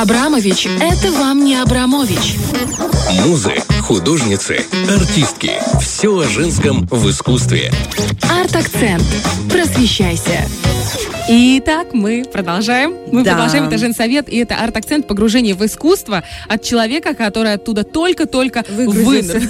Абрамович – это вам не Абрамович. Музы, художницы, артистки. Все о женском в искусстве. Арт-акцент. Просвещайся. Итак, мы продолжаем. Мы Да. продолжаем. Это женсовет, и это арт-акцент погружение в искусство от человека, который оттуда только-только Выгрузился.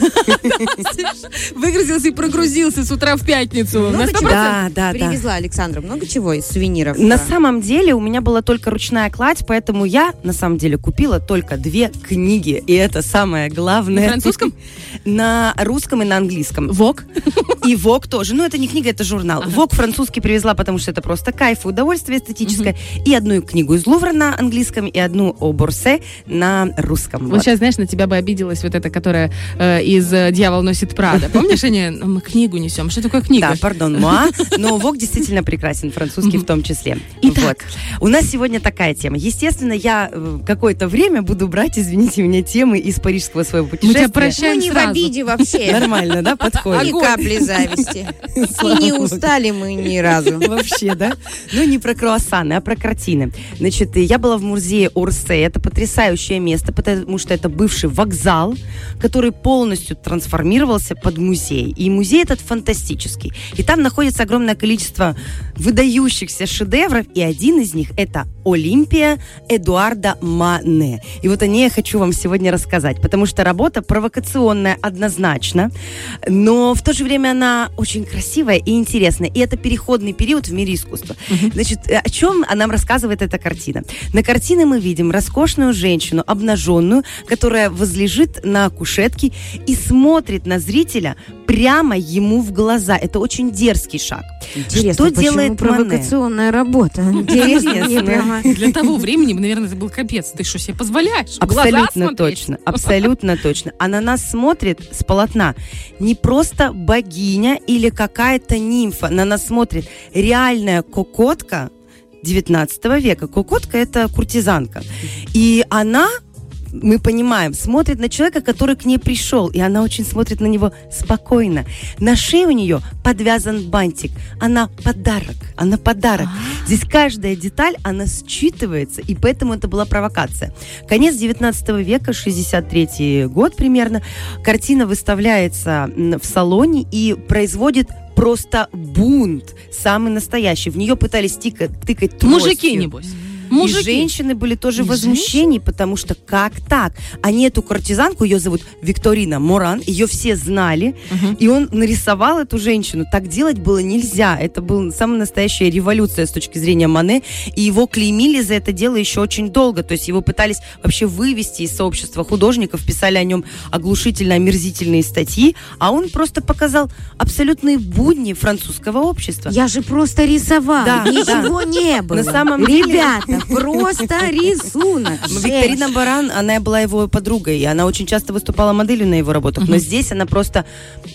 Выгрузился и прогрузился с утра в пятницу. На Много 100%. чего Да, да, да. привезла Александра. Много чего из сувениров. На самом деле у меня была только ручная кладь, поэтому я на самом деле купила только две книги. И это самое главное. На французском? На русском и на английском. Вок. И Вок тоже. Ну, это не книга, это журнал. Вок французский привезла, потому что это просто кайф и удовольствие эстетическое. И одну книгу из Лувра на английском, и одну о Борсе на русском. Вот сейчас, знаешь, на тебя бы обиделась вот эта, которая э, из э, «Дьявол носит Прада». Помнишь, они, «Ну, мы книгу несем. Что такое книга? Да, пардон, муа. Но Вок действительно прекрасен, французский в том числе. Итак. Вот. У нас сегодня такая тема. Естественно, я э, какое-то время буду брать, извините меня, темы из парижского своего Мы путешествия. Мы прощаем не в сразу. обиде вообще. Нормально, да, Ни подходит? капли зависти. И не устали мы ни разу. Вообще, да? Ну, не про круассаны, а про картины. Значит, я была в музее Орсе. Это потрясающее место, потому что это бывший вокзал, который полностью трансформировался под музей. И музей этот фантастический. И там находится огромное количество выдающихся шедевров, и один из них это Олимпия Эдуарда Мане. И вот о ней я хочу вам сегодня рассказать, потому что работа провокационная однозначно, но в то же время она очень красивая и интересная. И это переходный период в мире искусства. Значит, э, о чем нам рассказывает эта картина? На картине мы видим роскошную женщину, обнаженную, которая возлежит на кушетке и смотрит на зрителя прямо ему в глаза. Это очень дерзкий шаг. Интересно, что делает Мане? провокационная работа? Интересно. Для того времени, наверное, это был капец. Ты что себе позволяешь? Абсолютно точно, абсолютно точно. А на нас смотрит с полотна не просто богиня или какая-то нимфа, на нас смотрит реальная кокотка 19 века. Кокотка это куртизанка. И она мы понимаем, смотрит на человека, который к ней пришел, и она очень смотрит на него спокойно. На шее у нее подвязан бантик. Она подарок. Она подарок. Здесь каждая деталь, она считывается, и поэтому это была провокация. Конец 19 века, 63 год примерно. Картина выставляется в салоне и производит просто бунт, самый настоящий. В нее пытались тыкать, тыкать тростью. Мужики, небось. И Мужики. женщины были тоже И в возмущении, потому что как так? Они эту картизанку, ее зовут Викторина Моран, ее все знали, и он нарисовал эту женщину. Так делать было нельзя. Это была самая настоящая революция с точки зрения Мане, и его клеймили за это дело еще очень долго. То есть его пытались вообще вывести из сообщества художников, писали о нем оглушительно омерзительные статьи, а он просто показал абсолютные будни французского общества. Я же просто рисовала. Да, Ничего не было. На самом деле- Ребята, просто рисунок. Викторина Баран, она была его подругой, и она очень часто выступала моделью на его работах. Но здесь она просто,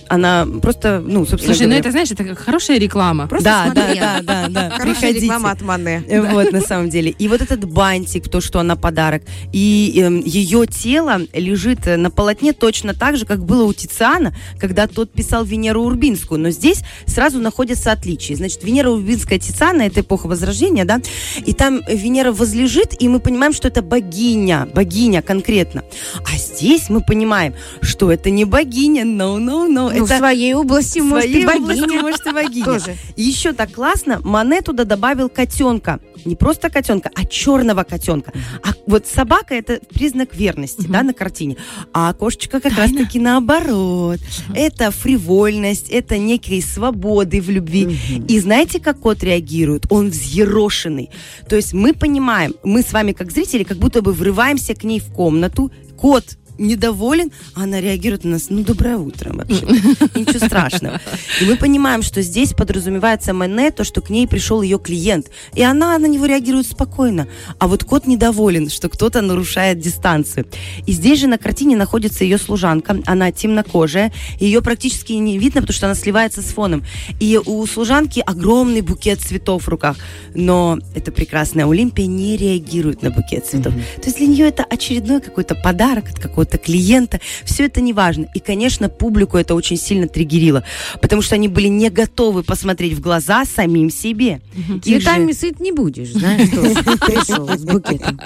она просто, ну, собственно Слушай, ну это, знаешь, это хорошая реклама. Просто да, да, да, да, да. Хорошая реклама от Мане. Вот, на самом деле. И вот этот бантик, то, что она подарок, и эм, ее тело лежит э, на полотне точно так же, как было у Тициана, когда тот писал Венеру Урбинскую. Но здесь сразу находятся отличия. Значит, Венера Урбинская Тициана, это эпоха Возрождения, да, и там Венера возлежит, и мы понимаем, что это богиня, богиня конкретно. А здесь мы понимаем, что это не богиня, no, no, no. Ну, в это своей области, в может, и своей области, может, и богиня. Тоже. И еще так классно, Мане туда добавил котенка. Не просто котенка, а черного котенка. А вот собака это признак верности, да, на картине. А кошечка как раз-таки наоборот. Это фривольность, это некие свободы в любви. И знаете, как кот реагирует? Он взъерошенный. То есть мы понимаем, мы с вами как зрители, как будто бы врываемся к ней в комнату. Кот недоволен, а она реагирует на нас, ну, доброе утро вообще. Ничего страшного. И мы понимаем, что здесь подразумевается Мене, то, что к ней пришел ее клиент. И она на него реагирует спокойно. А вот кот недоволен, что кто-то нарушает дистанцию. И здесь же на картине находится ее служанка. Она темнокожая. Ее практически не видно, потому что она сливается с фоном. И у служанки огромный букет цветов в руках. Но эта прекрасная Олимпия не реагирует на букет цветов. То есть для нее это очередной какой-то подарок от какого-то какого-то клиента. Все это не важно. И, конечно, публику это очень сильно триггерило, потому что они были не готовы посмотреть в глаза самим себе. Их же- Цветами сыт не будешь, знаешь, что пришел с букетом.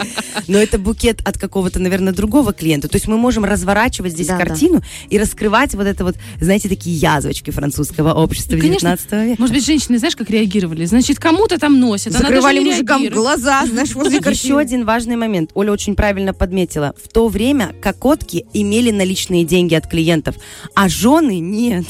Но это букет от какого-то, наверное, другого клиента. То есть мы можем разворачивать здесь Да, да. картину и раскрывать вот это вот, знаете, такие язвочки французского общества И, 19 века. Может быть, женщины, знаешь, как реагировали? Значит, кому-то там носят. Закрывали мужикам глаза, знаешь, возле Еще один важный момент. Оля очень правильно подметила. В то время кокотки имели наличные деньги от клиентов, а жены нет.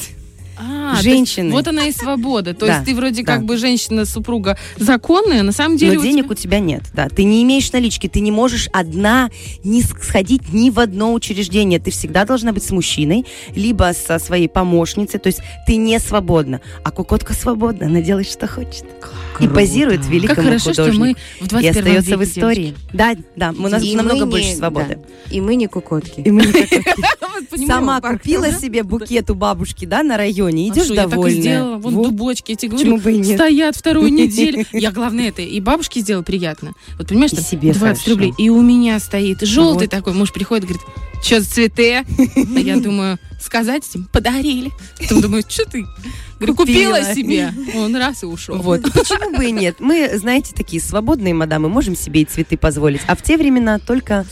А, Женщины. есть вот она и свобода. То Да, есть ты вроде да. как бы женщина, супруга законная, на самом деле Но у денег тебя- у тебя нет, да. Ты не имеешь налички, ты не можешь одна не сходить ни в одно учреждение. Ты всегда должна быть с мужчиной, либо со своей помощницей. То есть ты не свободна. А кукотка свободна, она делает, что хочет. И Круто. позирует великому Как хорошо, что мы в 21 и остается в истории. Да, да, у нас И намного больше свободы. да. И мы не кукотки. И мы не кокотки. девочки. Понимаешь? Сама купила себе букет у бабушки, да, на районе. А Идешь что, я так и довольная. сделала. Вон Вот. дубочки, я тебе говорю, бы и нет? стоят вторую неделю. Я, главное, это и бабушке сделала приятно. Вот понимаешь, там себе 20 хорошо. рублей. И у меня стоит желтый Вот. такой. Муж приходит, говорит, что за цветы? А я думаю, сказать им, подарили. Потом думаю, что ты? Говорю, купила Купила. себе. Он раз и ушел. Вот. Почему бы и нет? Мы, знаете, такие свободные мадамы, можем себе и цветы позволить. А в те времена только,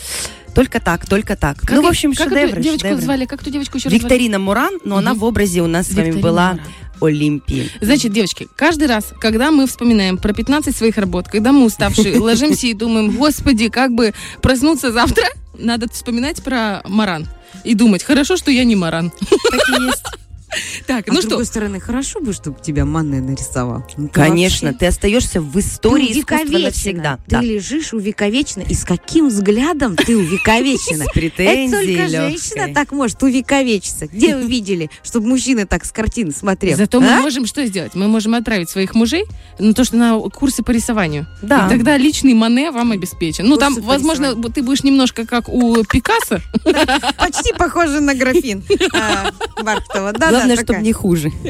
только так, только так. Как ну, в общем, как шедевры, эту девочку шедевры. звали? Как ту девочку еще? Викторина Муран, но она Мгм. в образе у нас с вами Викторина была Муран. Олимпии. Значит, девочки, каждый раз, когда мы вспоминаем про 15 своих работ, когда мы уставшие, ложимся и думаем, господи, как бы проснуться завтра, надо вспоминать про Маран. И думать, хорошо, что я не Маран. Так и есть. Так, А ну с что, другой стороны, хорошо бы, чтобы тебя Мане нарисовал. Ну, Конечно, вообще- ты остаешься в истории Ты искусства навсегда. Ты Да. лежишь увековечена. И с каким взглядом ты увековечена? С Это только женщина так может увековечиться. Где вы видели, чтобы мужчина так с картины смотрел? зато мы А? можем что сделать? Мы можем отправить своих мужей на то, что на курсы по рисованию. Да. И тогда личный Мане вам обеспечен. Ну, там, возможно, ты будешь немножко как у Пикассо. Почти похоже на графин а, Бархтова. Да, Главное, да, чтобы не хуже.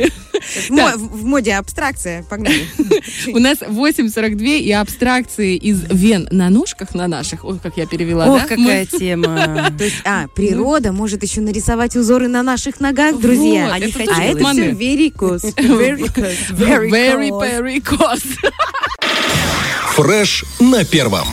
В мо- В моде абстракция. Погнали. У нас 8.42 и абстракции из вен на ножках на наших. Ой, как я перевела, Ох, да? какая тема. То есть, а, природа может еще нарисовать узоры на наших ногах, друзья. Вот, Они это хотят А это все верикус. Very, very close. Фреш на первом.